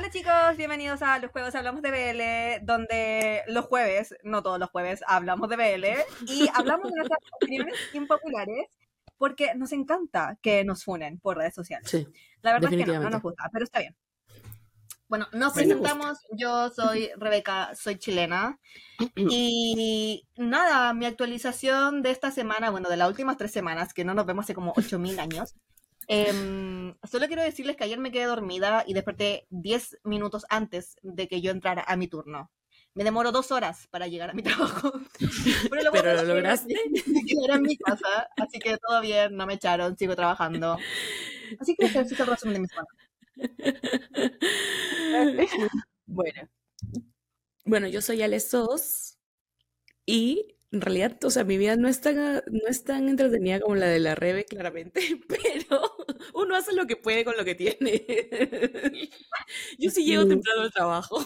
Hola chicos, bienvenidos a Los Juegos Hablamos de BL, donde los jueves, no todos los jueves, hablamos de BL y hablamos de nuestras opiniones impopulares porque nos encanta que nos funen por redes sociales. Sí, La verdad es que no, no nos gusta, pero está bien. Bueno, nos presentamos, yo soy Rebeca, soy chilena y nada, mi actualización de esta semana, bueno, de las últimas tres semanas, que no nos vemos hace como 8000 años. Em, solo quiero decirles que ayer me quedé dormida y desperté 10 minutos antes de que yo entrara a mi turno. Me demoró dos horas para llegar a mi trabajo. Pero lo, Pero lo lograste. era en mi casa, así que todo bien, no me echaron, sigo trabajando. Así que ese es el resumen de mi semana. Bueno, Bueno, yo soy Ale Sos y en realidad, o sea, mi vida no es tan, no es tan entretenida como la de la Rebe, claramente, pero uno hace lo que puede con lo que tiene. Yo sí llego temprano al trabajo.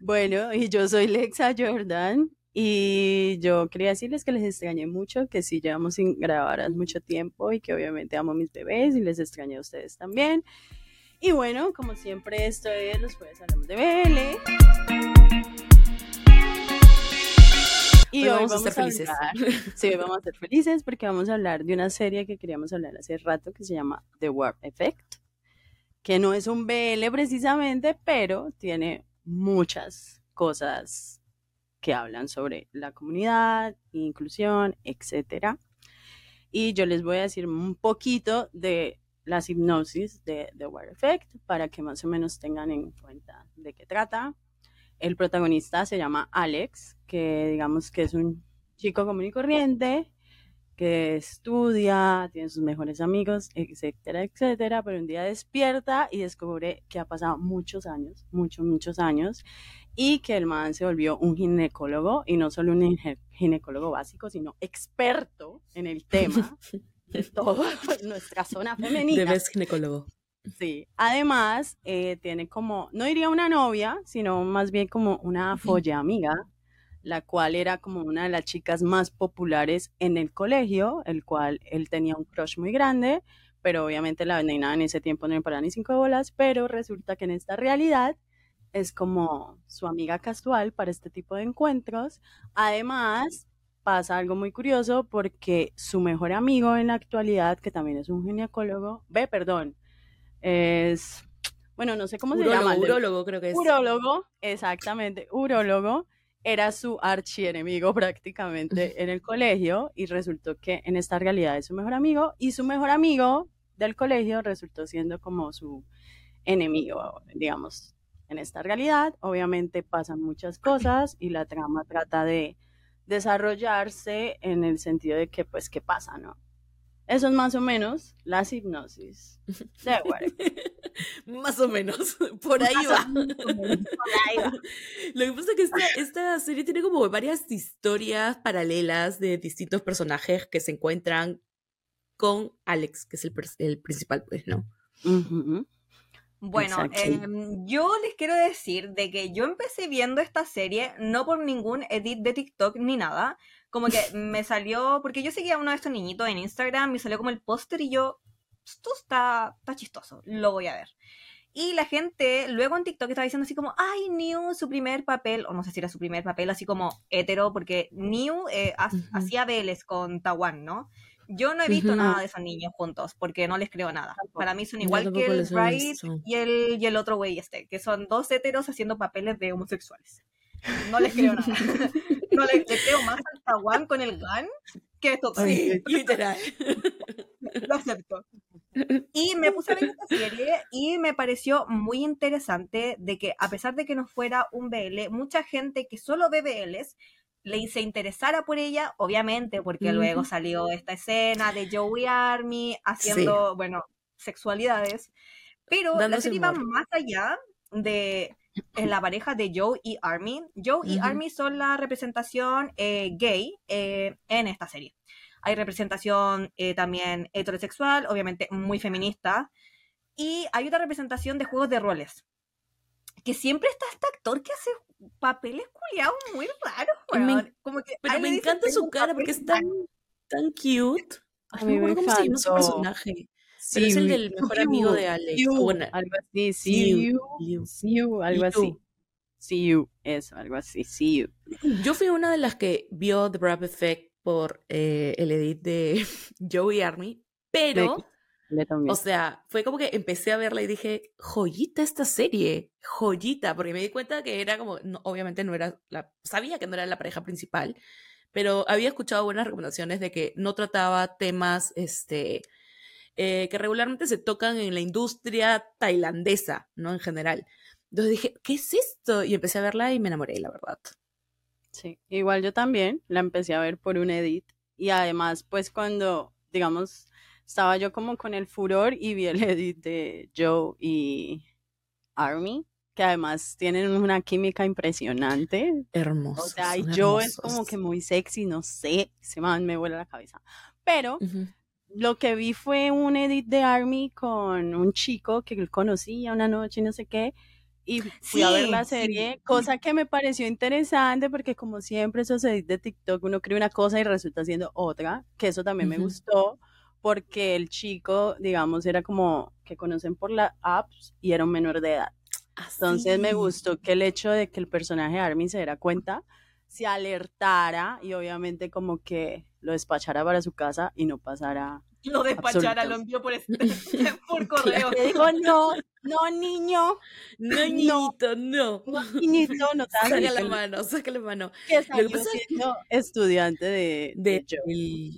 Bueno, y yo soy Lexa Jordan y yo quería decirles que les extrañé mucho, que sí llevamos sin grabar hace mucho tiempo y que obviamente amo a mis bebés y les extrañé a ustedes también. Y bueno, como siempre, esto es Los Jueves Hablamos de BL. Vamos a ser felices. sí, hoy vamos a ser felices porque vamos a hablar de una serie que queríamos hablar hace rato que se llama The Warp Effect, que no es un BL precisamente, pero tiene muchas cosas que hablan sobre la comunidad, inclusión, etcétera. Y yo les voy a decir un poquito de las hipnosis de The Warp Effect para que más o menos tengan en cuenta de qué trata. El protagonista se llama Alex, que digamos que es un chico común y corriente, que estudia, tiene sus mejores amigos, etcétera, etcétera, pero un día despierta y descubre que ha pasado muchos años, muchos, muchos años, y que el man se volvió un ginecólogo, y no solo un gine- ginecólogo básico, sino experto en el tema de toda nuestra zona femenina. Debes ginecólogo. Sí, además eh, tiene como, no diría una novia, sino más bien como una folla amiga, la cual era como una de las chicas más populares en el colegio, el cual él tenía un crush muy grande, pero obviamente la nena en ese tiempo no le paraba ni cinco bolas, pero resulta que en esta realidad es como su amiga casual para este tipo de encuentros. Además, pasa algo muy curioso porque su mejor amigo en la actualidad, que también es un ginecólogo, ve, perdón, es, bueno, no sé cómo se llama. Urólogo, creo que es. Urólogo, exactamente, urólogo, era su archienemigo prácticamente en el colegio y resultó que en esta realidad es su mejor amigo y su mejor amigo del colegio resultó siendo como su enemigo, digamos, en esta realidad. Obviamente pasan muchas cosas y la trama trata de desarrollarse en el sentido de que, pues, ¿qué pasa, no? Eso es más o menos las hipnosis de. Más o menos, por ahí va. Lo que pasa es que esta, esta serie tiene como varias historias paralelas de distintos personajes que se encuentran con Alex, que es el, principal, pues, ¿no? Bueno, em, yo les quiero decir de que yo empecé viendo esta serie no por ningún edit de TikTok ni nada, como que me salió, porque yo seguía a uno de estos niñitos en Instagram, me salió como el póster y yo, esto está, está chistoso, lo voy a ver. Y la gente luego en TikTok estaba diciendo así como, ay, New, su primer papel, o no sé si era su primer papel, así como hetero, porque New eh, ha- Ujú. hacía BLs con Tawan, ¿no? Yo no he visto Ujú. nada de esos niños juntos, porque no les creo nada. Tampoco. Para mí son igual que el Bright y el, y el otro güey este, que son dos heteros haciendo papeles de homosexuales. No les creo nada. No le, le creo más al Tawan con el GAN que esto. Sí, literal. lo acepto. Y me puse a ver esta serie y me pareció muy interesante de que a pesar de que no fuera un BL, mucha gente que solo ve BLs le se interesara por ella, obviamente, porque luego salió esta escena de Joey Army haciendo, bueno, sexualidades, pero la Dándose serie va más allá de en la pareja de Joe y Army. Joe y Ujú. Army son la representación eh, gay eh, en esta serie. Hay representación eh, también heterosexual, obviamente muy feminista. Y hay otra representación de juegos de roles. Que siempre está este actor que hace papeles culiados muy raros, me. Como que Pero me encanta "Tengo su cara porque es tan, tan cute. Ay, A no mí me me cómo se llama su encantó. Pero es el del mejor amigo de Alex. You, bueno, algo así, See you, you, see you, algo así. See you, eso, algo así, see you. Yo fui una de las que vio The Rap Effect por eh, el edit de Joey Army, pero, o sea, fue como que empecé a verla y dije, joyita esta serie, joyita, porque me di cuenta que era como, no, obviamente no era la, sabía que no era la pareja principal, pero había escuchado buenas recomendaciones de que no trataba temas, este, eh, que regularmente se tocan en la industria tailandesa, ¿no? En general. Entonces dije, ¿qué es esto? Y empecé a verla y me enamoré, la verdad. Sí, igual yo también la empecé a ver por un edit y además pues cuando, digamos, estaba yo como con el furor y vi el edit de Joe y Army, que además tienen una química impresionante. Hermoso. O sea, y Joe es como que muy sexy, no sé, se man me vuela la cabeza. Pero lo que vi fue un edit de Army con un chico que él conocía una noche y no sé qué. Y fui a ver Sí, la sí. serie, cosa que me pareció interesante porque como siempre esos edits de TikTok uno cree una cosa y resulta siendo otra, que eso también me gustó porque el chico, digamos, era como que conocen por las apps y era un menor de edad. Entonces me gustó que el hecho de que el personaje de Armin se diera cuenta, se alertara y obviamente como que lo despachara para su casa y no pasara. Lo despachara, Absoluto. lo envió por, este- por correo. Le digo, no, no niño, No, niñito, no. no niñito, no te ni la mano, saca la mano. que Lo que salió pasa es- siendo estudiante de, de Del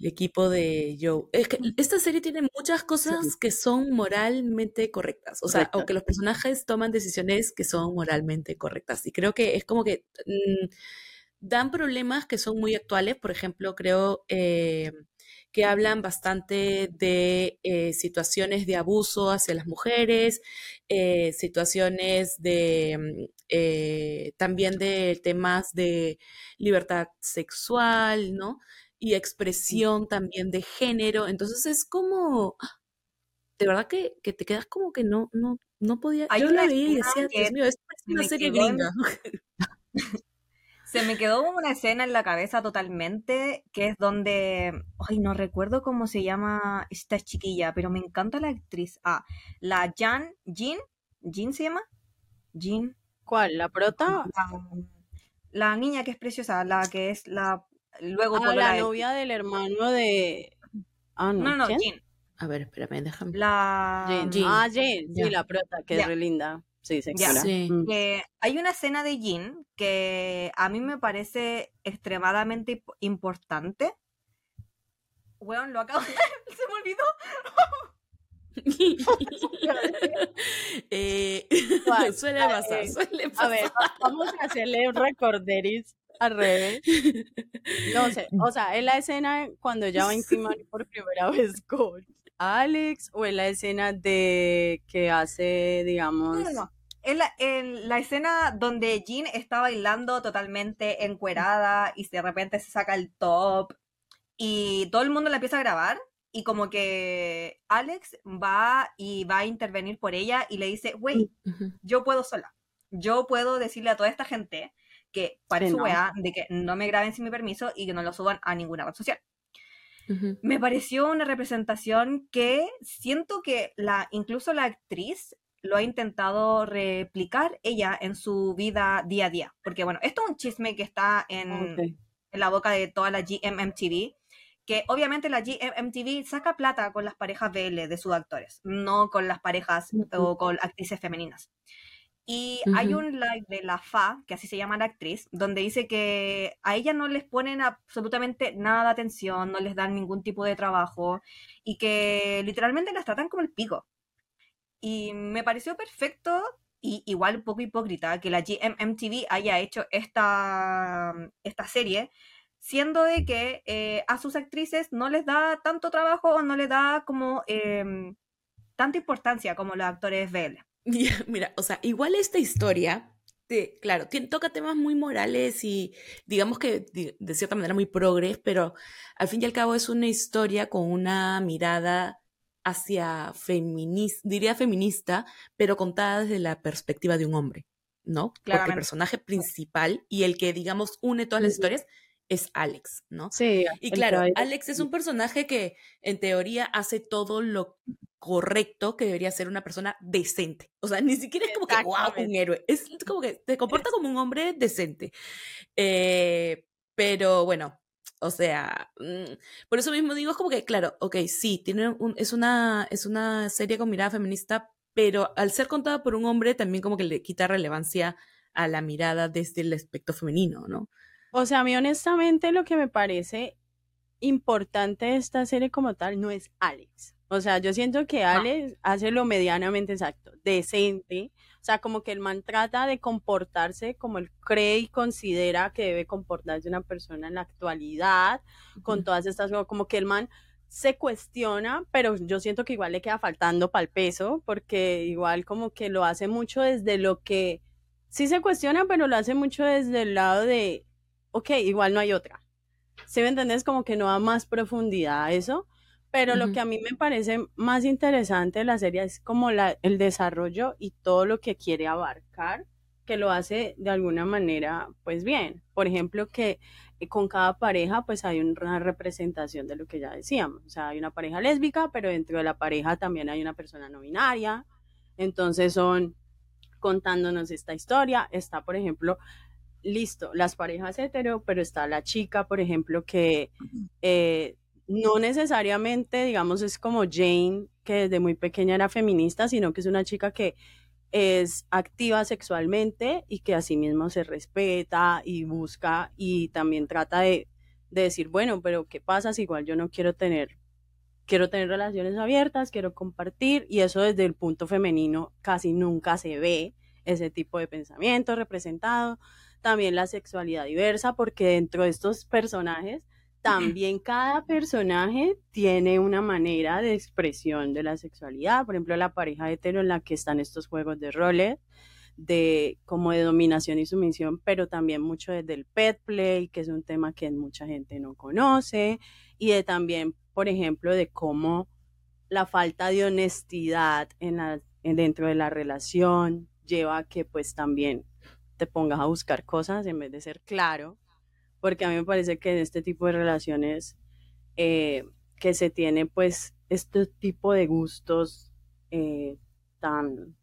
Joe. equipo de Joe. Es que esta serie tiene muchas cosas Sí. que son moralmente correctas. O sea, Correctas. aunque los personajes toman decisiones que son moralmente correctas. Y creo que es como que mm, dan problemas que son muy actuales. Por ejemplo, creo eh, que hablan bastante de eh, situaciones de abuso hacia las mujeres, eh, situaciones de mm, también de temas de libertad sexual, ¿no? Y expresión también de género. Entonces es como, ¡ah! de verdad que, que te quedas como que no, no, no podía. Hay Yo la veía y decía, Dios mío, esto es una serie gringa. Se me quedó una escena en la cabeza totalmente, que es donde, ay, no recuerdo cómo se llama esta chiquilla, pero me encanta la actriz. Ah, la Jan, Jean, Jean se llama, Jean, ¿Cuál? ¿La prota? la, la niña que es preciosa, la que es la, luego Ah, la novia del hermano de... Ah, no, No, no. Jean, A ver, espérame, déjame. la, Jane. Jane. Ah, Ya. sí, la prota, que Ya. es re linda. Sí, Ya. Sí. que hay una escena de Jean que a mí me parece extremadamente imp- importante. Weón, lo acabo de... Se me olvidó. Eh, Ah, pasar, eh, suele A pasar. ver, va- vamos a hacerle un recorderis al revés. No sé, o sea, es la escena cuando ella va a intimar por primera vez con Alex o es la escena de que hace, digamos, No, no, no. Es la, en la escena donde Jean está bailando totalmente encuerada y de repente se saca el top y todo el mundo la empieza a grabar y como que Alex va y va a intervenir por ella y le dice, güey, yo puedo sola. Yo puedo decirle a toda esta gente que para Que su no. weá de que no me graben sin mi permiso y que no lo suban a ninguna red social. Me pareció una representación que siento que la, incluso la actriz lo ha intentado replicar ella en su vida día a día. Porque bueno, esto es un chisme que está en, la boca de toda la GMMTV, que obviamente la GMMTV saca plata con las parejas BL de sus actores, no con las parejas o con actrices femeninas. Y hay un live de la FA, que así se llama la actriz, donde dice que a ella no les ponen absolutamente nada de atención, no les dan ningún tipo de trabajo y que literalmente las tratan como el pico. Y me pareció perfecto y igual un poco hipócrita que la GMMTV haya hecho esta, esta serie, siendo de que eh, a sus actrices no les da tanto trabajo o no les da como em, tanta importancia como los actores BL. Mira, o sea, igual esta historia, te- claro, toca temas muy morales y digamos que de cierta manera muy progres, pero al fin y al cabo es una historia con una mirada hacia feminista, diría feminista, pero contada desde la perspectiva de un hombre, ¿no? Porque el Claramente. personaje principal y el que, digamos, une todas las historias es Alex, ¿no? Sí. Y claro, Alex es un personaje que en teoría hace todo lo correcto que debería ser una persona decente. O sea, ni siquiera es como que, wow, un héroe. Es como que se comporta como un hombre decente. Eh, pero bueno, o sea, mm, por eso mismo digo, es como que, claro, ok, sí, tiene un, es, una, es una serie con mirada feminista, pero al ser contada por un hombre también como que le quita relevancia a la mirada desde el aspecto femenino, ¿no? O sea, a mí honestamente lo que me parece importante de esta serie como tal no es Alex. O sea, yo siento que Alex hace lo medianamente exacto, decente. O sea, como que el man trata de comportarse como él cree y considera que debe comportarse una persona en la actualidad, con todas estas cosas, como que el man se cuestiona, pero yo siento que igual le queda faltando para el peso, porque igual como que lo hace mucho desde lo que sí se cuestiona, pero lo hace mucho desde el lado de, ok, igual no hay otra. ¿Sí me entendés? Como que no da más profundidad a eso. Pero lo que a mí me parece más interesante de la serie es como la, el desarrollo y todo lo que quiere abarcar, que lo hace de alguna manera, pues bien. Por ejemplo, que eh, con cada pareja, pues hay una representación de lo que ya decíamos. O sea, hay una pareja lésbica, pero dentro de la pareja también hay una persona no binaria. Entonces son contándonos esta historia. Está, por ejemplo, listo, las parejas hetero, pero está la chica, por ejemplo, que eh, no necesariamente, digamos, es como Jane, que desde muy pequeña era feminista, sino que es una chica que es activa sexualmente y que asimismo se respeta y busca y también trata de, de decir, bueno, pero ¿qué pasa si igual yo no quiero tener, quiero tener relaciones abiertas, quiero compartir y eso desde el punto femenino casi nunca se ve ese tipo de pensamiento representado. También la sexualidad diversa, porque dentro de estos personajes también cada personaje tiene una manera de expresión de la sexualidad. Por ejemplo, la pareja hetero en la que están estos juegos de roles, de como de dominación y sumisión, pero también mucho desde el pet play, que es un tema que mucha gente no conoce, y de también, por ejemplo, de cómo la falta de honestidad en la, en dentro de la relación lleva a que pues también te pongas a buscar cosas en vez de ser claro porque a mí me parece que en este tipo de relaciones eh, que se tiene pues este tipo de gustos eh, tan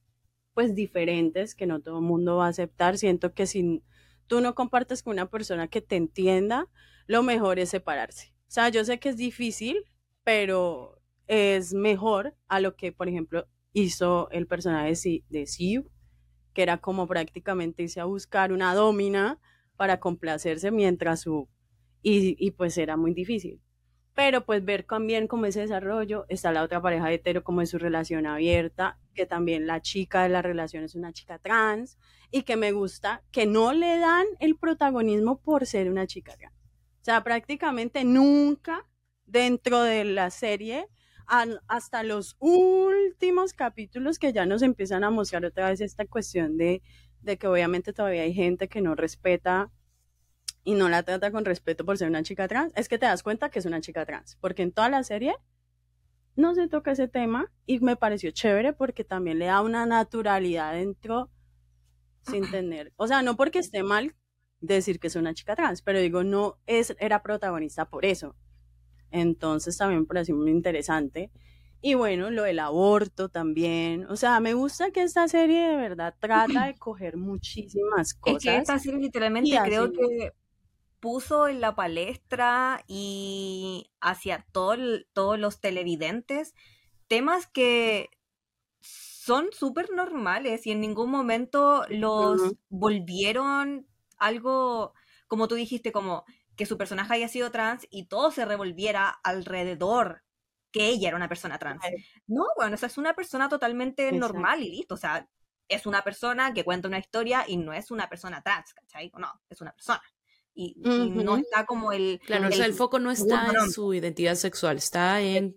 pues diferentes que no todo el mundo va a aceptar, siento que si tú no compartes con una persona que te entienda, lo mejor es separarse. O sea, yo sé que es difícil, pero es mejor a lo que, por ejemplo, hizo el personaje de Siv, que era como prácticamente irse a buscar una domina para complacerse mientras su... Y, y, pues era muy difícil. Pero pues ver también como ese desarrollo, está la otra pareja hetero como es su relación abierta, que también la chica de la relación es una chica trans y que me gusta que no le dan el protagonismo por ser una chica trans. O sea, prácticamente nunca dentro de la serie, hasta los últimos capítulos que ya nos empiezan a mostrar otra vez esta cuestión de, de que obviamente todavía hay gente que no respeta y no la trata con respeto por ser una chica trans, es que te das cuenta que es una chica trans, porque en toda la serie no se toca ese tema y me pareció chévere porque también le da una naturalidad dentro sin tener, o sea, no porque esté mal decir que es una chica trans, pero digo, no es, era protagonista por eso. Entonces también me pareció muy interesante. Y bueno, lo del aborto también. O sea, me gusta que esta serie de verdad trata de coger muchísimas cosas. Es que esta serie literalmente creo que puso en la palestra y hacia todo, todos los televidentes temas que son súper normales y en ningún momento los uh -huh. volvieron algo, como tú dijiste, como que su personaje haya sido trans y todo se revolviera alrededor que ella era una persona trans. No, bueno, o sea, es una persona totalmente Exacto. normal y listo, o sea, es una persona que cuenta una historia y no es una persona trans, ¿cachai? No, es una persona. Y, uh -huh. y no está como el... Claro, el, o sea, el foco no está en su identidad sexual, está en...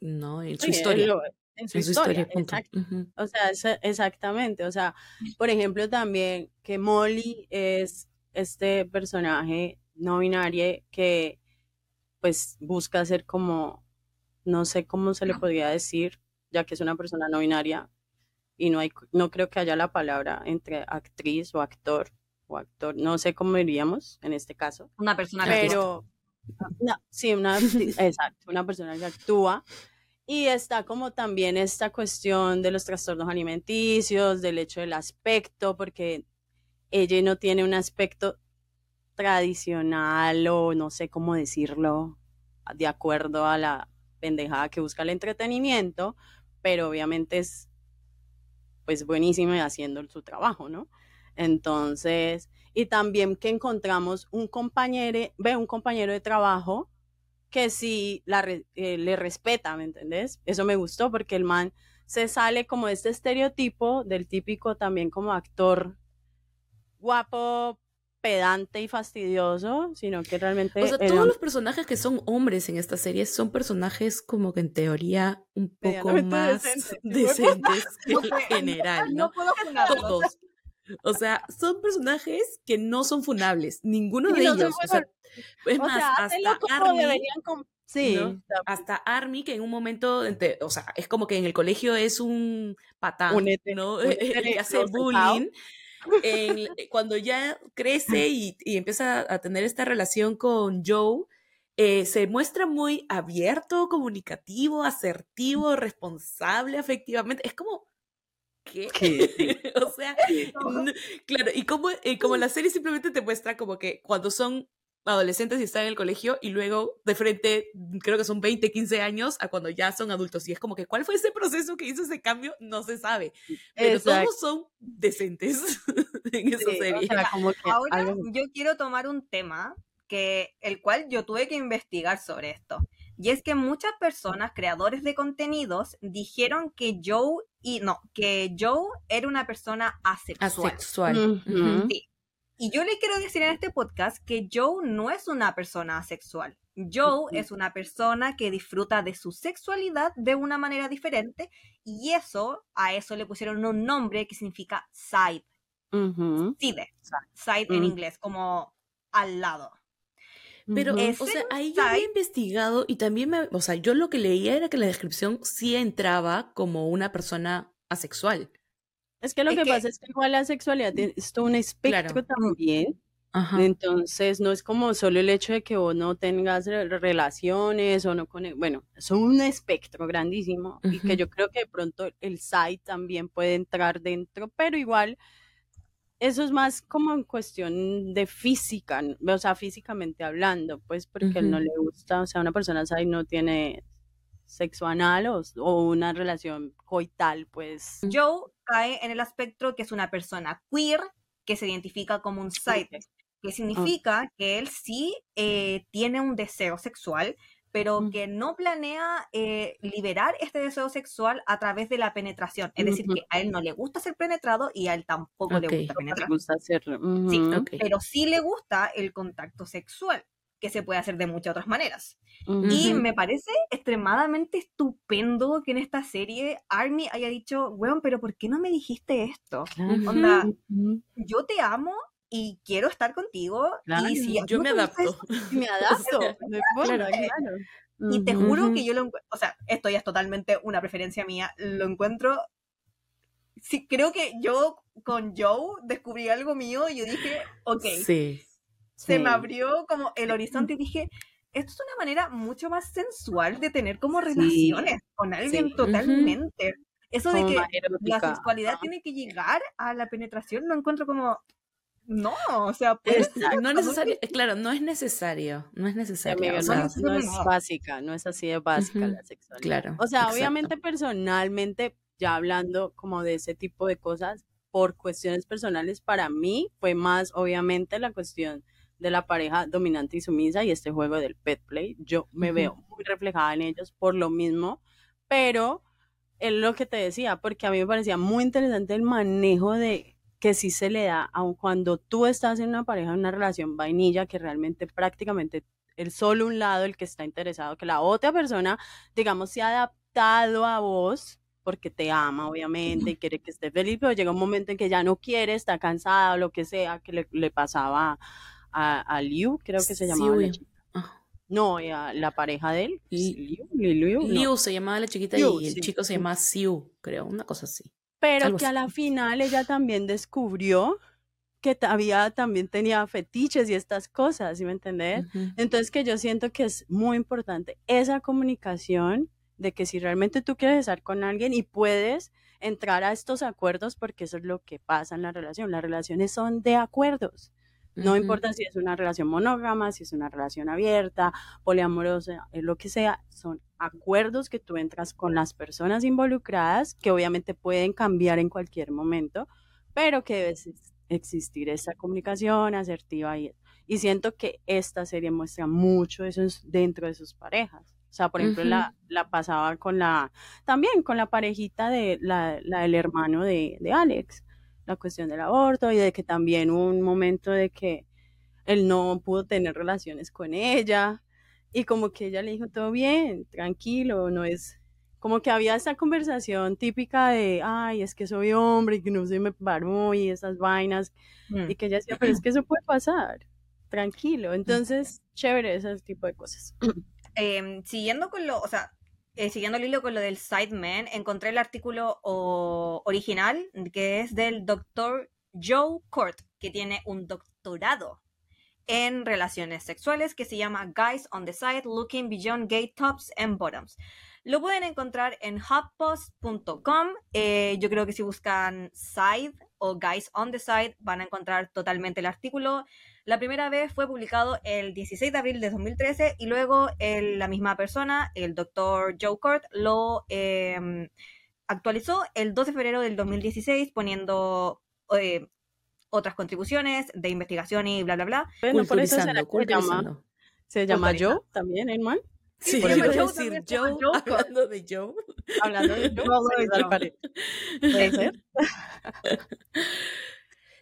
No, en su historia. Lo, en su, en su historia, historia exacto. Uh -huh. O sea, es, exactamente. O sea, por ejemplo, también que Molly es este personaje no binario que pues busca ser como, no sé cómo se le podría decir, ya que es una persona no binaria y no hay, no creo que haya la palabra entre actriz o actor o actor, no sé cómo diríamos en este caso, Una persona pero no, sí, una, exacto, una persona que actúa. Y está como también esta cuestión de los trastornos alimenticios, del hecho del aspecto, porque ella no tiene un aspecto tradicional o no sé cómo decirlo, de acuerdo a la pendejada que busca el entretenimiento, pero obviamente es pues buenísima haciendo su trabajo, ¿no? Entonces, y también que encontramos un compañero, ve un compañero de trabajo que sí la, eh, le respeta, ¿me entendés? Eso me gustó porque el man se sale como este estereotipo del típico también como actor guapo, pedante y fastidioso, sino que realmente O sea, todos los personajes que son hombres en esta serie son personajes como que en teoría un poco más decentes. decentes que en general, No ¿no? puedo. Todos. O sea, son personajes que no son funables, ninguno de no son ellos. O sea, es o más, sea, hasta Army, hasta Army, que en un momento, o sea, es como que en el colegio es un patán, Un ¿no? un El que hetero hace sentado. bullying. En- cuando ya crece y, y empieza a tener esta relación con Joe, eh, se muestra muy abierto, comunicativo, asertivo, responsable afectivamente. Es como, ¿qué? o sea, claro, y como, y como la serie simplemente te muestra como que cuando son adolescentes y están en el colegio y luego de frente, mm, creo que son 20, 15 años a cuando ya son adultos. Y es como que, ¿cuál fue ese proceso que hizo ese cambio? No se sabe. Pero Exacto. todos son decentes en esa Sí, o serie. sea, como que Ahora algo- yo quiero tomar un tema que el cual yo tuve que investigar sobre esto. Y es que muchas personas, creadores de contenidos, dijeron que Joe y no, que Joe era una persona asexual. Asexual. Ujú. Ujú. Sí. Y yo le quiero decir en este podcast que Joe no es una persona asexual. Joe es una persona que disfruta de su sexualidad de una manera diferente y eso, a eso le pusieron un nombre que significa side, side, side en Mm. inglés, como al lado. Pero, es- o sea, ahí yo había investigado y también me, o sea, yo lo que leía era que la descripción sí entraba como una persona asexual. Es que lo es que, que- pasa es que igual la sexualidad es todo un espectro Claro. también. Ajá. Entonces, no es como solo el hecho de que vos no tengas re- relaciones o no con... Bueno, es un espectro grandísimo y que yo creo que de pronto el site también puede entrar dentro, pero igual eso es más como en cuestión de física, o sea, físicamente hablando, pues porque a él no le gusta, o sea, una persona site no tiene sexo anal o, o una relación coital, pues... Joe cae en el aspecto que es una persona queer que se identifica como un side, Ok. que significa que él sí eh, tiene un deseo sexual, pero que no planea eh, liberar este deseo sexual a través de la penetración. Es decir, que a él no le gusta ser penetrado y a él tampoco le gusta le penetrar. Sí. Pero sí le gusta el contacto sexual, que se puede hacer de muchas otras maneras. Y ujú. me parece extremadamente estupendo que en esta serie Army haya dicho, weón, pero ¿por qué no me dijiste esto? Claro. Onda, Ujú. yo te amo y quiero estar contigo. Claro, Y si Yo me adapto. Y me adapto. importa, Claro. claro. Y te juro Ujú. que yo lo encuentro, o sea, esto ya es totalmente una preferencia mía, lo encuentro, sí, creo que yo con Joe descubrí algo mío y yo dije, ok, Sí. Se me abrió como el horizonte y dije, esto es una manera mucho más sensual de tener como Sí. relaciones con alguien Sí. totalmente. Eso de Como que más la sexualidad Ajá. tiene que llegar a la penetración, lo encuentro como, no, o sea, ser No es necesario, claro, no es necesario, no es necesario. amiga, o no, sea, es, no es no. básica, no es así de básica Ujú, la sexualidad. claro, O sea, exacto. obviamente personalmente, ya hablando como de ese tipo de cosas, por cuestiones personales, para mí fue más obviamente la cuestión de la pareja dominante y sumisa y este juego del pet play. Yo me Ujú. veo muy reflejada en ellos por lo mismo, pero es lo que te decía, porque a mí me parecía muy interesante el manejo de que sí se le da, aun cuando tú estás en una pareja, en una relación vainilla, que realmente prácticamente el solo un lado el que está interesado, que la otra persona, digamos, se ha adaptado a vos porque te ama, obviamente, y quiere que estés feliz, pero llega un momento en que ya no quiere, está cansada o lo que sea, que le, le pasaba a, a Liu, creo que se llamaba la chica. No, a la pareja de él. Li- Liu, Li- Liu, no. Liu se llamaba la chiquita Liu, y el sí. chico se llamaba Siu, creo, una cosa así. Pero algo que a la final ella también descubrió que había, también tenía fetiches y estas cosas, ¿sí me entendés? Entonces que yo siento que es muy importante esa comunicación de que si realmente tú quieres estar con alguien y puedes entrar a estos acuerdos, porque eso es lo que pasa en la relación, las relaciones son de acuerdos. No importa si es una relación monógama, si es una relación abierta, poliamorosa, eh, lo que sea, son acuerdos que tú entras con las personas involucradas, que obviamente pueden cambiar en cualquier momento, pero que debe ex- existir esa comunicación asertiva y, y siento que esta serie muestra mucho eso dentro de sus parejas. O sea, por ejemplo, la, la pasaba con la, también con la parejita de la, la del hermano de, de Alex, la cuestión del aborto y de que también hubo un momento de que él no pudo tener relaciones con ella y como que ella le dijo todo bien, tranquilo, no es como que había esa conversación típica de, ay, es que soy hombre y que no se me paró y esas vainas Mm. y que ella decía, pero es que eso puede pasar, tranquilo, entonces chévere ese tipo de cosas. Em, siguiendo con lo, o sea, eh, siguiendo el hilo con lo del Sidemen, encontré el artículo original que es del doctor Joe Court, que tiene un doctorado en relaciones sexuales que se llama Guys on the Side Looking Beyond Gay Tops and Bottoms. Lo pueden encontrar en hotpost.com. Eh, yo creo que si buscan Side o Guys on the Side van a encontrar totalmente el artículo. La primera vez fue publicado el 16 de abril de 2013 y luego el- la misma persona, el doctor Joe Court, lo eh, actualizó el 12 de febrero del 2016 poniendo eh, otras contribuciones de investigación y bla, bla, bla. Bueno, por eso Culturizando, se llama, se llama. Joe también, el man. Sí, por yo Joe decir Joe, hablando de Joe. Hablando de Joe, Puede ser.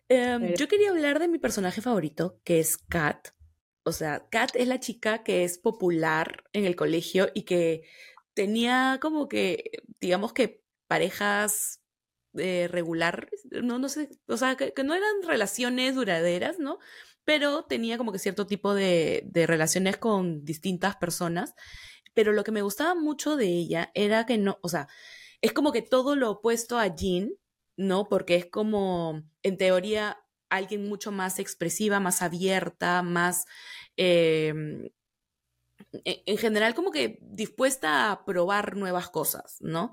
Em, Eh. yo quería hablar de mi personaje favorito, que es Kat. O sea, Kat es la chica que es popular en el colegio y que tenía como que, digamos que parejas eh, regular, no, no sé, o sea, que, que no eran relaciones duraderas, ¿no? Pero tenía como que cierto tipo de, de relaciones con distintas personas. Pero lo que me gustaba mucho de ella era que no, o sea, es como que todo lo opuesto a Jean, ¿no? Porque es como, en teoría, alguien mucho más expresiva, más abierta, más... eh, en en general como que dispuesta a probar nuevas cosas, ¿no?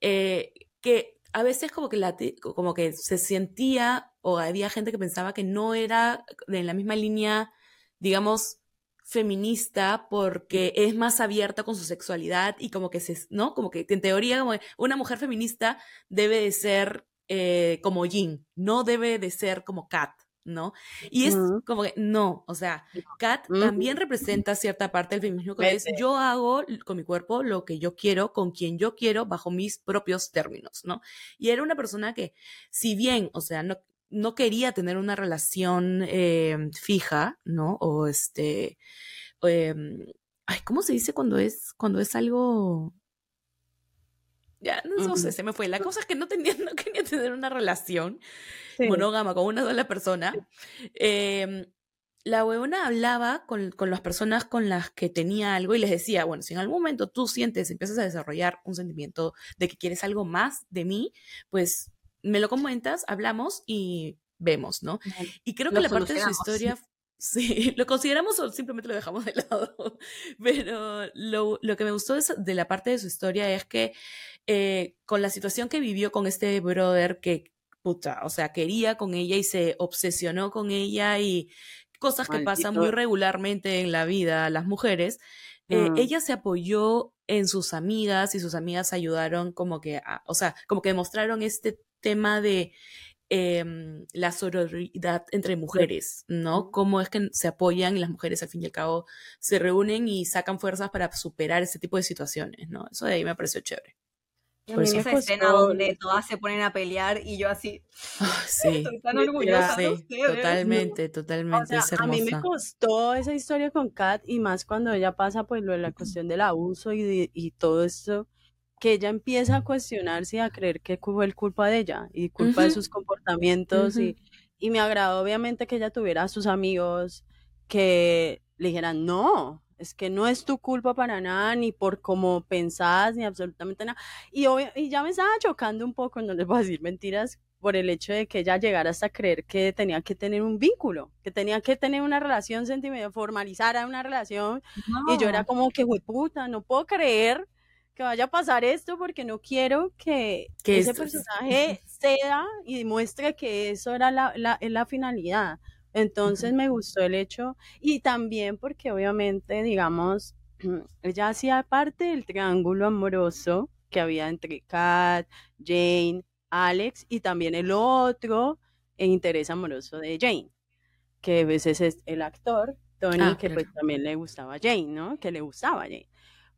Eh, que a veces como que, la, como que se sentía o había gente que pensaba que no era en la misma línea, digamos, feminista porque es más abierta con su sexualidad y como que se, ¿no? Como que en teoría como una mujer feminista debe de ser eh, como Jean, no debe de ser como Kat, ¿no? Y es como que no, o sea, Kat también representa cierta parte del feminismo que es yo hago con mi cuerpo lo que yo quiero, con quien yo quiero, bajo mis propios términos, ¿no? Y era una persona que, si bien, o sea, no, no quería tener una relación eh, fija, ¿no? O este, em, ay, ¿cómo se dice cuando es, cuando es algo... Ya, no, sé, se me fue. La cosa es que no tenía, no quería tener una relación Sí. monógama con una sola persona. em, la huevona hablaba con, con las personas con las que tenía algo y les decía, bueno, si en algún momento tú sientes, empiezas a desarrollar un sentimiento de que quieres algo más de mí, pues me lo comentas, hablamos y vemos, ¿no? Y creo que la parte de su historia, sí, lo consideramos o simplemente lo dejamos de lado. Pero lo, lo que me gustó de la parte de su historia es que eh, con la situación que vivió con este brother que, puta, o sea, quería con ella y se obsesionó con ella y cosas que pasan muy regularmente en la vida a las mujeres, eh, Mm. ella se apoyó en sus amigas y sus amigas ayudaron como que, a- o sea, como que demostraron este tema de em, la sororidad entre mujeres, ¿no? Cómo es que se apoyan y las mujeres al fin y al cabo se reúnen y sacan fuerzas para superar ese tipo de situaciones, ¿no? Eso de ahí me pareció chévere. Por eso- Esa escena donde todas se ponen a pelear y yo así, Ah, sí, estoy tan orgullosa de sí, ustedes. totalmente, totalmente, O sea, es a mí me costó esa historia con Kat y más cuando ella pasa pues lo de la cuestión del abuso y, de- y todo esto, que ella empieza a cuestionarse y a creer que fue el culpa de ella y culpa de sus comportamientos y, y me agradó obviamente que ella tuviera a sus amigos que le dijeran, no, es que no es tu culpa para nada, ni por cómo pensás, ni absolutamente nada. Y, obvia- y ya me estaba chocando un poco, no les voy a decir mentiras, por el hecho de que ella llegara hasta creer que tenía que tener un vínculo, que tenía que tener una relación sentimental, formalizar una relación. Y yo era como que, puta, no puedo creer que vaya a pasar esto porque no quiero que, ese personaje ceda y muestre que eso era la, la, la finalidad. Entonces me gustó el hecho y también porque obviamente, digamos, ella hacía parte del triángulo amoroso que había entre Kat, Jane, Alex y también el otro interés amoroso de Jane, que a veces es el actor, Tony, ah, que pues también le gustaba a Jane, ¿no? Que le gustaba a Jane.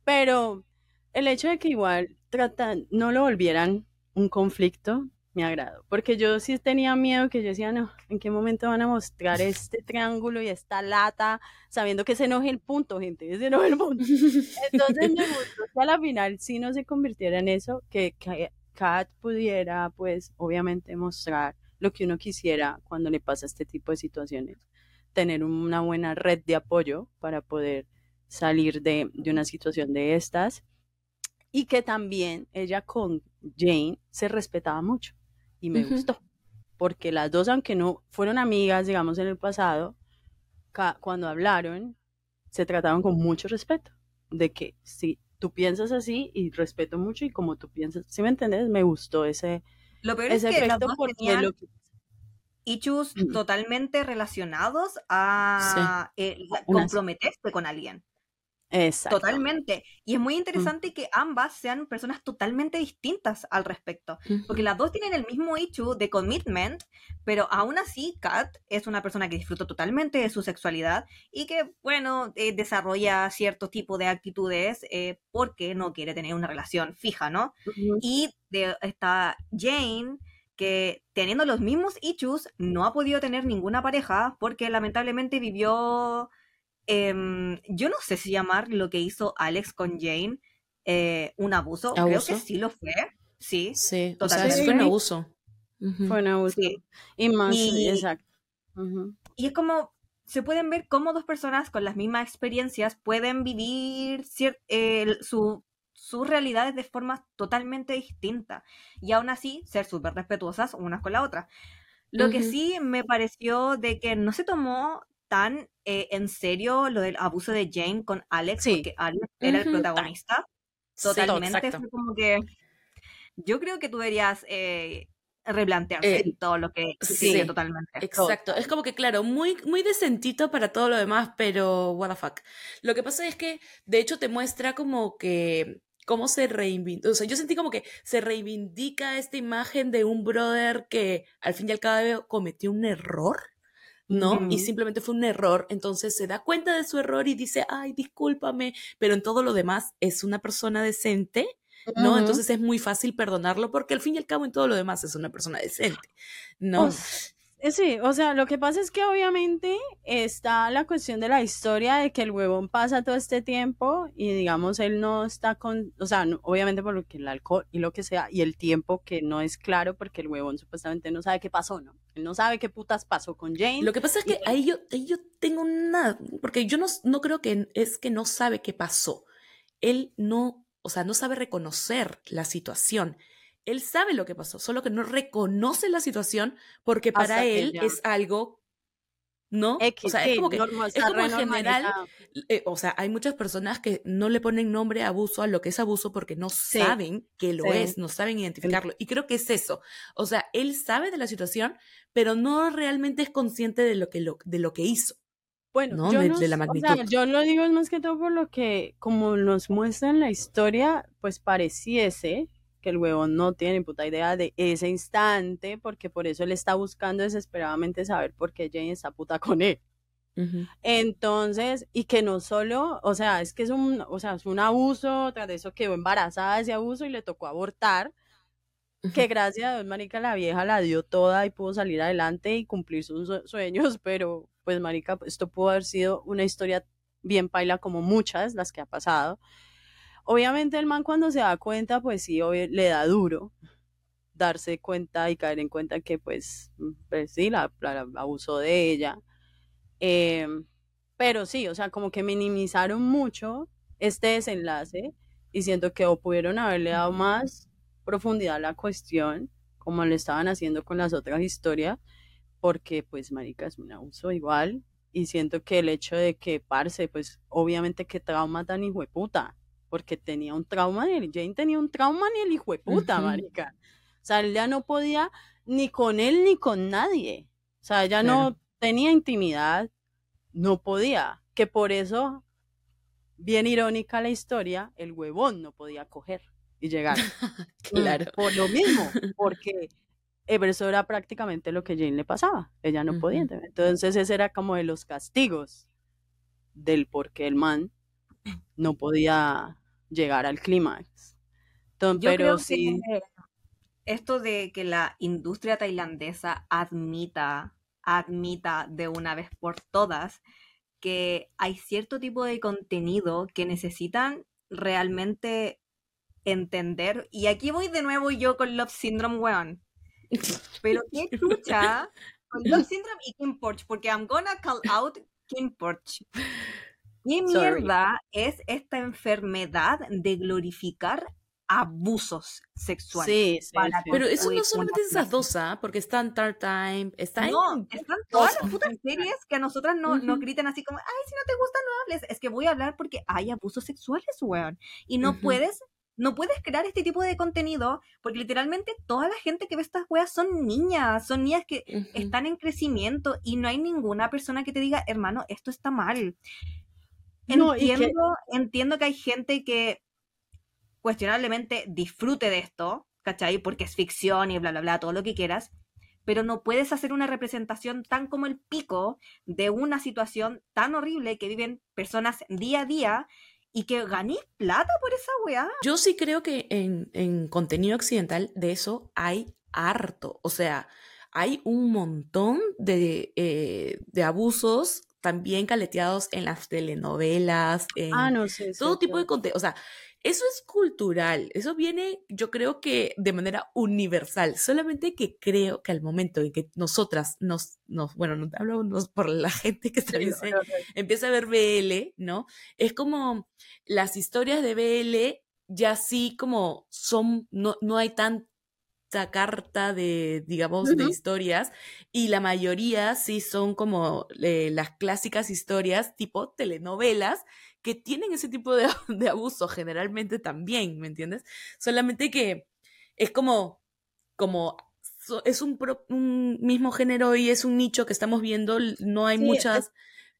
Pero el hecho de que igual tratan, no lo volvieran un conflicto, me agradó. Porque yo sí tenía miedo que yo decía, no, ¿en qué momento van a mostrar este triángulo y esta lata? Sabiendo que se enoje el punto, gente, se enoje el punto. Entonces me gustó que a la final sí no se convirtiera en eso, que, que Kat pudiera, pues, obviamente mostrar lo que uno quisiera cuando le pasa este tipo de situaciones. Tener una buena red de apoyo para poder salir de, de una situación de estas. Y que también ella con Jane se respetaba mucho y me gustó. Porque las dos, aunque no fueron amigas, digamos, en el pasado, cuando hablaron, se trataban con mucho respeto. De que si tú piensas así y respeto mucho y como tú piensas, si me entiendes, me gustó ese, lo peor es que las dos tenían lo issues totalmente relacionados a comprometerse con alguien. Totalmente. Y es muy mm. interesante que ambas sean personas totalmente distintas al respecto. Porque las dos tienen el mismo issue de commitment, pero aún así Kat es una persona que disfruta totalmente de su sexualidad y que, bueno, eh, desarrolla cierto tipo de actitudes eh, porque no quiere tener una relación fija, ¿no? Y de, está Jane que teniendo los mismos issues no ha podido tener ninguna pareja porque lamentablemente vivió Em, yo no sé si llamar lo que hizo Alex con Jane eh, un abuso. Creo que sí lo fue. Sí, sí. totalmente. fue un abuso. Fue un abuso. Y más, exacto. Y es como, se pueden ver cómo dos personas con las mismas experiencias pueden vivir su, sus realidades de forma totalmente distinta y aún así ser súper respetuosas unas con la otra. Lo que sí me pareció de que no se tomó tan eh, en serio lo del abuso de Jane con Alex, porque Alex era el protagonista. Totalmente. fue como que. Yo creo que tú deberías eh, replantearse eh, todo lo que sí, totalmente. Exacto. Es como que, claro, muy, muy decentito para todo lo demás, pero what the fuck. Lo que pasa es que, de hecho, te muestra como que cómo se reivindica, o sea, yo sentí como que se reivindica esta imagen de un brother que al fin y al cabo cometió un error ¿no? Y simplemente fue un error, entonces se da cuenta de su error y dice, ay, discúlpame, pero en todo lo demás es una persona decente, ¿no? Entonces es muy fácil perdonarlo porque al fin y al cabo en todo lo demás es una persona decente, ¿no? Eh, sí, o sea, lo que pasa es que obviamente está la cuestión de la historia de que el huevón pasa todo este tiempo y digamos él no está con, o sea, obviamente por lo que el alcohol y lo que sea y el tiempo que no es claro porque el huevón supuestamente no sabe qué pasó, ¿no? Él no sabe qué putas pasó con Jane. Lo que pasa es que ahí yo, yo tengo una, porque yo no, no creo que es que no sabe qué pasó. Él no, o sea, no sabe reconocer la situación él sabe lo que pasó, solo que no reconoce la situación porque para él es algo ¿no? o sea, es como que es como en general, eh, o sea, hay muchas personas que no le ponen nombre a abuso a lo que es abuso porque no saben que lo es, no saben identificarlo. Y creo que es eso. O sea, él sabe de la situación, pero no realmente es consciente de lo que, lo, de lo que hizo. Bueno, yo, de, la magnitud. yo lo digo más que todo por lo que, como nos muestra en la historia, pues pareciese que el huevón no tiene puta idea de ese instante, porque por eso él está buscando desesperadamente saber por qué Jane está puta con él. Entonces, y que no solo, o sea, es que es un, o sea, es un abuso, tras de eso quedó embarazada de ese abuso y le tocó abortar, que gracias a Dios, marica, la vieja la dio toda y pudo salir adelante y cumplir sus sueños, pero pues, marica, esto pudo haber sido una historia bien paila como muchas las que ha pasado. Obviamente el man cuando se da cuenta, pues sí, le da duro darse cuenta y caer en cuenta que pues, pues sí, la, abusó de ella. Em, pero sí, o sea, como que minimizaron mucho este desenlace y siento que o pudieron haberle dado más profundidad a la cuestión como le estaban haciendo con las otras historias, porque pues marica es un abuso igual. Y siento que el hecho de que parce, pues obviamente que trauma tan hijo de puta, porque tenía un trauma, Jane tenía un trauma ni el hijo de puta, marica. O sea, él ya no podía ni con él ni con nadie. O sea, ya no tenía intimidad, no podía, que por eso bien irónica la historia, el huevón no podía coger y llegar. claro. Por lo mismo, porque eso era prácticamente lo que Jane le pasaba. Ella no podía. Entonces ese era como de los castigos del por qué el man no podía llegar al clímax. Pero sí. esto de que la industria tailandesa admita, admita de una vez por todas que hay cierto tipo de contenido que necesitan realmente entender. Y aquí voy de nuevo yo con Love Syndrome, weón. Pero qué escucha con Love Syndrome y Kim Porch, porque I'm gonna call out Kim Porch. ¿Qué mierda es esta enfermedad de glorificar abusos sexuales? Sí, Pero eso no solamente es esas dos, ¿ah? Porque están Tart Time, están... No, están todas las putas series que a nosotras no, no gritan así como, ay, si no te gusta no hables. Es que voy a hablar porque hay abusos sexuales, weón. Y no puedes no puedes crear este tipo de contenido porque literalmente toda la gente que ve estas weas son niñas, son niñas que están en crecimiento y no hay ninguna persona que te diga, hermano, esto está mal. Entiendo, que... entiendo que hay gente que cuestionablemente disfrute de esto, ¿cachai? Porque es ficción y bla, bla, bla, todo lo que quieras, pero no puedes hacer una representación tan como el pico de una situación tan horrible que viven personas día a día y que ganéis plata por esa weá. Yo sí creo que en, en contenido occidental de eso hay harto. O sea, hay un montón de, eh, de abusos también caleteados en las telenovelas, en ah, no sé, todo tipo de contenido. O sea, eso es cultural, eso viene, yo creo que de manera universal, solamente que creo que al momento en que nosotras nos, nos bueno, no hablo por la gente que se empieza a ver BL, ¿no? Es como las historias de BL ya sí como son, no, no hay tanta carta de, digamos, de historias y la mayoría sí son como eh, las clásicas historias tipo telenovelas que tienen ese tipo de, de abuso generalmente también, ¿me entiendes? Solamente que es como, como es un, un, mismo género y es un nicho que estamos viendo, no hay muchas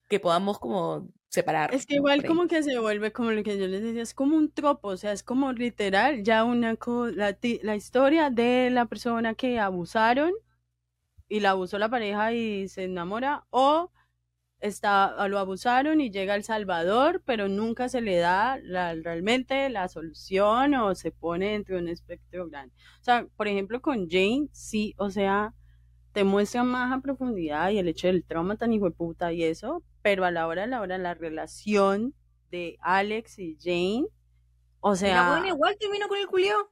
que podamos como separar. Es que igual como que se vuelve como lo que yo les decía, es como un tropo, o sea, es como literal ya una la, la historia de la persona que abusaron y la abusó la pareja y se enamora o está, lo abusaron y llega El Salvador, pero nunca se le da la, realmente la solución o se pone dentro de un espectro grande. O sea, por ejemplo, con Jane, sí, o sea, te muestra más a profundidad y el hecho del trauma tan hijo de puta y eso, pero a la hora de la hora, la relación de Alex y Jane, o sea... bueno, igual terminó con el culio.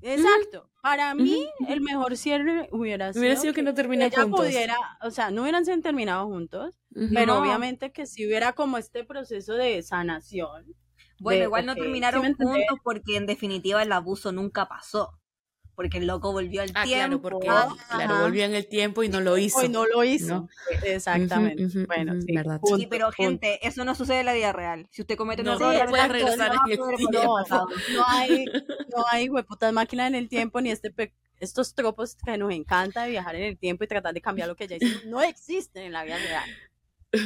Exacto. Para mí, el mejor cierre hubiera sido, hubiera sido que, no termina juntos. Pudiera, o sea, no hubieran terminado juntos, pero obviamente que si hubiera como este proceso de sanación. Bueno, igual no terminaron juntos porque en definitiva el abuso nunca pasó porque el loco volvió al ah, tiempo. Claro, porque claro, volvió en el tiempo y no lo hizo. Y no lo hizo. Exactamente. bueno, sí, verdad. sí, pero gente, eso no sucede en la vida real. Si usted comete un no, error, no puede regresar en el tiempo. No, hay, no hay hueputas máquinas en el tiempo ni este estos tropos que nos encanta de viajar en el tiempo y tratar de cambiar lo que ya hicimos, no existen en la vida real.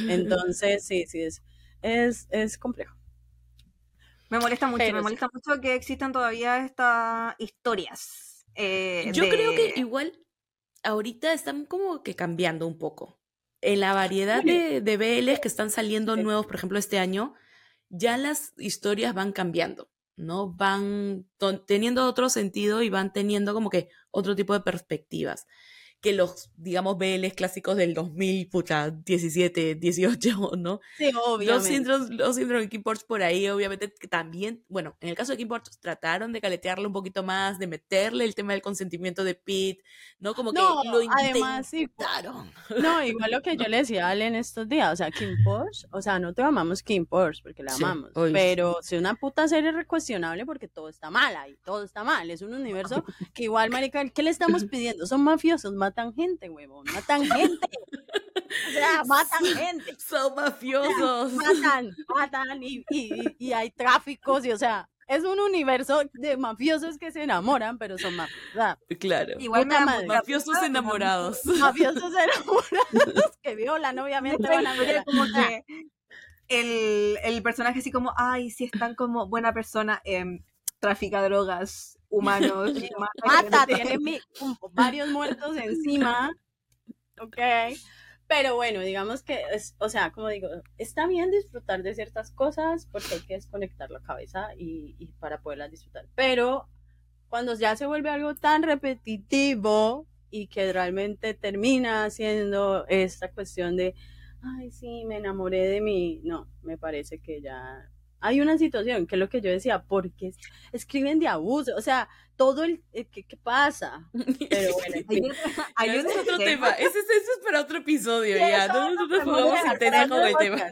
Entonces, sí, sí, es, es, es complejo. Me molesta mucho, me molesta mucho que existan todavía estas historias eh, Yo creo que igual ahorita están como que cambiando un poco. En la variedad de, de BLs que están saliendo nuevos, por ejemplo, este año, ya las historias van cambiando, ¿no? Van teniendo otro sentido y van teniendo como que otro tipo de perspectivas. Que los, digamos, BLs clásicos del 2000, pucha, 17, 18, ¿no? Sí, Los obviamente. síndromes, los síndromes de Kim Ports por ahí, obviamente, que también, bueno, en el caso de Kim Ports trataron de caletearlo un poquito más, de meterle el tema del consentimiento de Pete, ¿no? Como que No, lo además, sí, intentaron. No, igual lo que yo le decía a Ale en estos días, o sea, Kim Porsche, o sea, no te amamos Kim Porsche porque la Sí, amamos, oy, pero si una puta serie es recuestionable porque todo está mal ahí, todo está mal, es un universo que igual, marica, ¿qué le estamos pidiendo? Son mafiosos, matan gente, huevón, matan gente, o sea, matan gente, Son mafiosos. matan, matan y, y, y hay tráficos y, o sea, es un universo de mafiosos que se enamoran, pero son mafiosos, Claro. Igual me Mafiosos enamorados. mafiosos enamorados que violan, obviamente van a como que el, el personaje así como, ay, si es tan como buena persona, em, trafica drogas, humanos, mata, gente". tiene mi- varios muertos encima, ok, pero bueno, digamos que, es, o sea, como digo, está bien disfrutar de ciertas cosas porque hay que desconectar la cabeza y, y para poderlas disfrutar, pero cuando ya se vuelve algo tan repetitivo y que realmente termina siendo esta cuestión de, ay, sí, me enamoré de mí, no, me parece que ya hay una situación, que es lo que yo decía, porque es- escriben de abuso, o sea, todo el, eh, ¿qué, qué pasa? Pero bueno, en Hay, hay Ese una es otro tema. Ese, es- ese es para otro episodio Sí, ya. No, no, no podemos jugamos dejar intensa para con el tema.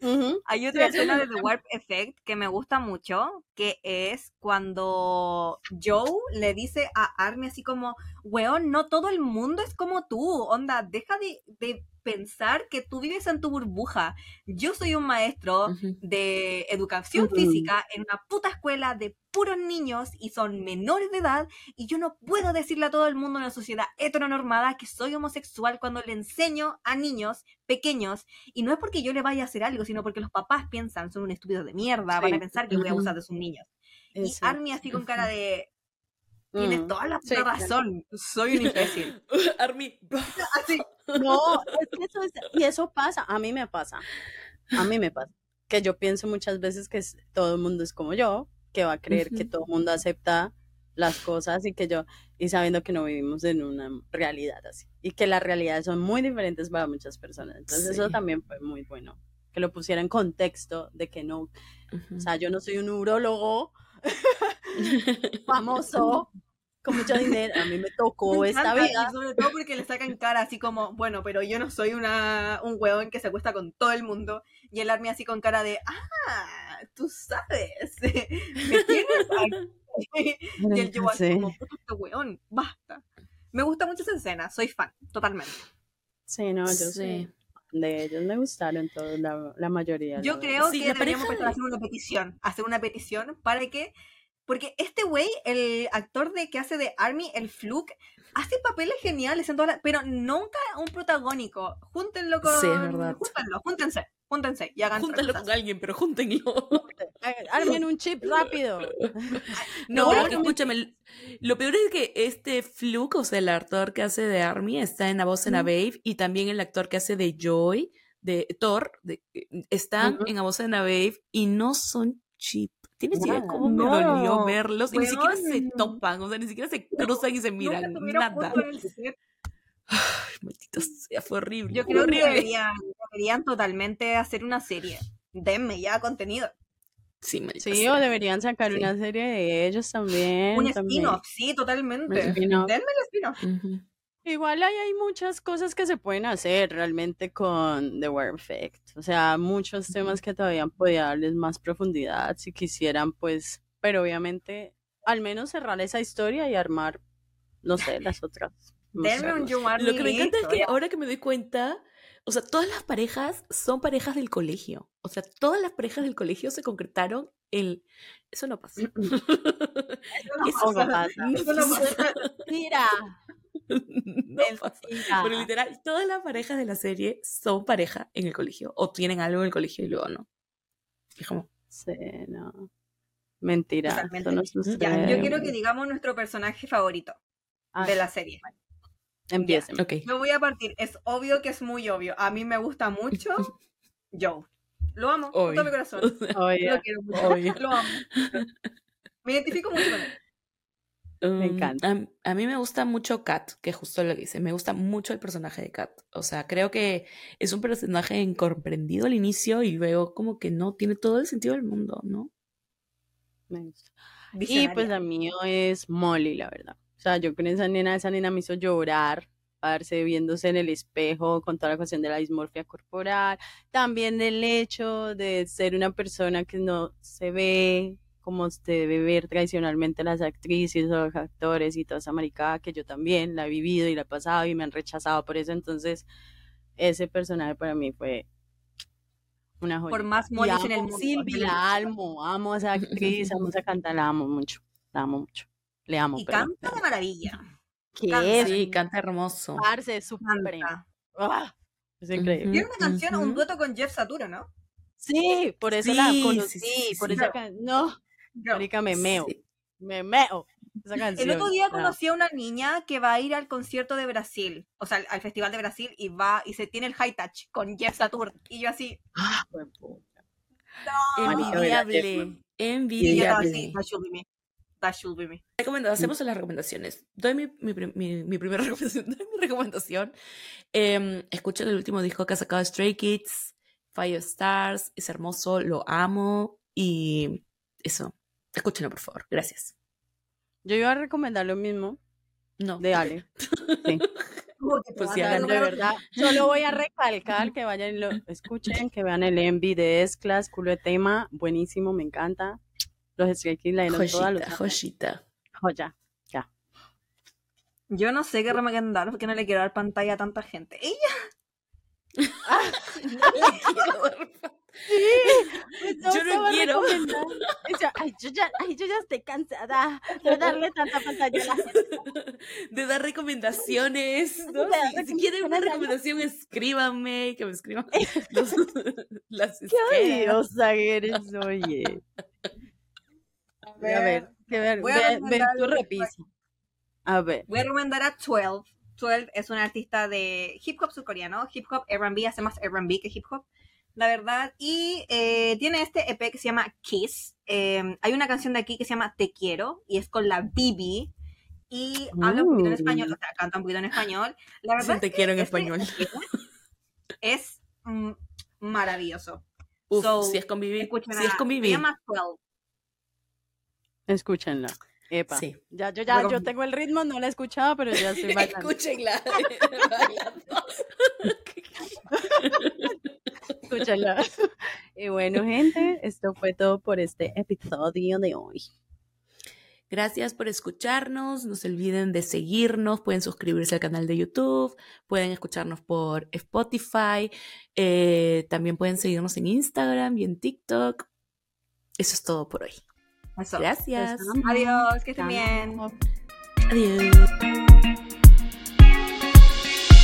Hay otra escena de The Warp Effect que me gusta mucho, que es cuando Joe le dice a Army así como, weón, no todo el mundo es como tú, onda, deja de, de pensar que tú vives en tu burbuja. Yo soy un maestro de educación física en una puta escuela de puros niños y son menores de edad y yo no puedo decirle a todo el mundo en una sociedad heteronormada que soy homosexual cuando le enseño a niños pequeños y no es porque yo le vaya a hacer algo, sino porque los papás piensan, son un estúpido de mierda, van a pensar que voy a abusar de sus niños. Y. Army así con cara de, tienes Mm. toda la Sí, puta claro. razón, soy un imbécil. Army. Así, No, es que eso es, y eso pasa, a mí me pasa, a mí me pasa, que yo pienso muchas veces que todo el mundo es como yo, que va a creer que todo el mundo acepta las cosas y que yo, y sabiendo que no vivimos en una realidad así, y que las realidades son muy diferentes para muchas personas, entonces eso también fue muy bueno, que lo pusiera en contexto de que no, o sea, yo no soy un urologo famoso, con mucho dinero, a mí me tocó Me esta vida. Y sobre todo porque le sacan cara así como, bueno, pero yo no soy una, un huevón que se acuesta con todo el mundo. Y el Army así con cara de, ah, tú sabes, me tienes aquí". Y el Joe así Sí. como, puto este huevón, basta. Me gusta mucho esa escena, soy fan, totalmente. Sí, no, yo Sí. De ellos me gustaron todos, la, la mayoría. Yo la creo. Sí, que deberíamos de- hacer una petición, hacer una petición para que, porque este güey, el actor de que hace de Army, el Fluke, hace papeles geniales en todas las- pero nunca un protagónico. Júntenlo con, Sí, es verdad. júntenlo, júntense, júntense y hagan Júntalo cosas. con alguien, pero júntenlo. Eh, Armen un chip rápido. No, No, escúchame, lo peor es que este Fluke, o sea, el actor que hace de Army, está en la voz en a Babe, y también el actor que hace de Joy, de Thor, de- están Ujú. en a voz en a Babe y no son cheap. Tienes idea cómo me No. dolió verlos y ni siquiera se topan, o sea, ni siquiera se cruzan y se miran, nada. Ay, maldito sea, fue horrible. Yo creo que deberían, deberían totalmente hacer una serie. Denme ya contenido. Sí, maldita Sí, sea. o deberían sacar Sí. una serie de ellos también. Un spin-off, sí, totalmente. Spin-off. Denme el spin-off. Igual ahí hay muchas cosas que se pueden hacer realmente con The War Effect. O sea, muchos temas que todavía podía darles más profundidad si quisieran, pues, pero obviamente al menos cerrar esa historia y armar, no sé, las otras. Denme un Army Lo que me encanta es que ahora que me doy cuenta, o sea, todas las parejas son parejas del colegio. O sea, todas las parejas del colegio se concretaron en... Eso no pasa. no Eso pasa. no Eso no pasa. Mentira, No pasa. mentira. Pero literal, todas las parejas de la serie son pareja en el colegio. O tienen algo en el colegio y luego no. Sí, no. Mentira. Eso no Ya, yo quiero que digamos nuestro personaje favorito de la serie. Empiecen. ok. Me voy a partir. Es obvio que es muy obvio. A mí me gusta mucho Joe. Lo amo con todo mi corazón. Oye, Lo quiero mucho. Obvio. Lo amo. Me identifico mucho con él. Me Um, encanta. A, a mí me gusta mucho Kat, que justo lo que dice. Me gusta mucho el personaje de Kat. O sea, creo que es un personaje incomprendido al inicio y luego como que no tiene todo el sentido del mundo, ¿no? Me gusta. Y pues la mío es Molly, la verdad. O sea, yo con esa nena, esa nena me hizo llorar, verse viéndose en el espejo con toda la cuestión de la dismorfia corporal, también del hecho de ser una persona que no se ve como se debe ver tradicionalmente las actrices o los actores y toda esa maricada que yo también la he vivido y la he pasado y me han rechazado por eso, entonces ese personaje para mí fue una joya. Por más Y Mollys en el amo mundo. Silvi, en el la amo, amo a esa actriz, amo a esa canta, la amo mucho, la amo mucho. Le amo, Y canta de maravilla. ¿Qué canta. es? Sí, canta hermoso. Parce. Canta. Ah, es increíble. Tiene una canción, un Ujú. dueto con Jeff Saturo, ¿no? Sí, por eso la conocí, sí, sí, por sí. esa No, marica, me meo, Sí. me meo. Esa canción. El otro día conocí a una niña que va a ir al concierto de Brasil, o sea, al- al Festival de Brasil, y va y se tiene el high touch con Jeff Satur. Y yo así, Ah, no. Envidiable. Y yo estaba así, Envidiable. That should be me. Recomenda- hacemos las recomendaciones. Doy mi, mi, mi- mi primera recomendación. Doy mi recomendación. Eh, escuchen el último disco que ha sacado Stray Kids, Five Stars. Es hermoso, lo amo. Y eso. Escúchenlo, por favor. Gracias. Yo iba a recomendar lo mismo No. de Ale. Sí. Pues sí, de verdad. Solo voy a recalcar que vayan y lo escuchen, que vean el Envy de S-Class, culo de tema, buenísimo, me encanta. Los Stray Kids la dieron toda, los Joyita, joya. Yo no sé qué recomendar porque no le quiero dar pantalla a tanta gente. ¡Ella! Yo no quiero. Ay, yo ya, ay, yo ya estoy cansada de darle tanta pantalla a la gente. de dar recomendaciones. ¿no? De dar Si, si quieren una recomendación, escríbanme, que me escriban los- las Qué odiosa eres, oye. A ver, que ver, Voy a ve, tu repisa. A ver. Voy a recomendar a 12. 12 es un artista de hip hop surcoreano, hip hop R&B, hace más R&B que hip hop, la verdad. Y eh, tiene este EP que se llama Kiss. Eh, hay una canción de aquí que se llama Te Quiero y es con la Bibi. Y habla un poquito en español, o sea, canta un poquito en español. La verdad "Te es que quiero en este español". EP es mm, maravilloso. Uf, So, si es con. Escuchen Si es a- con se Vivi. llama 12. Escúchenla. Epa. Sí. Ya, yo ya, Bueno. yo tengo el ritmo, no la he escuchado, pero ya estoy bailando. Escúchenla. Escúchenla. Y bueno, gente, esto fue todo por este episodio de hoy. Gracias por escucharnos. No se olviden de seguirnos. Pueden suscribirse al canal de YouTube. Pueden escucharnos por Spotify. eh, también pueden seguirnos en Instagram y en TikTok. Eso es todo por hoy. Eso. Gracias. Adiós, que estén bien. Adiós.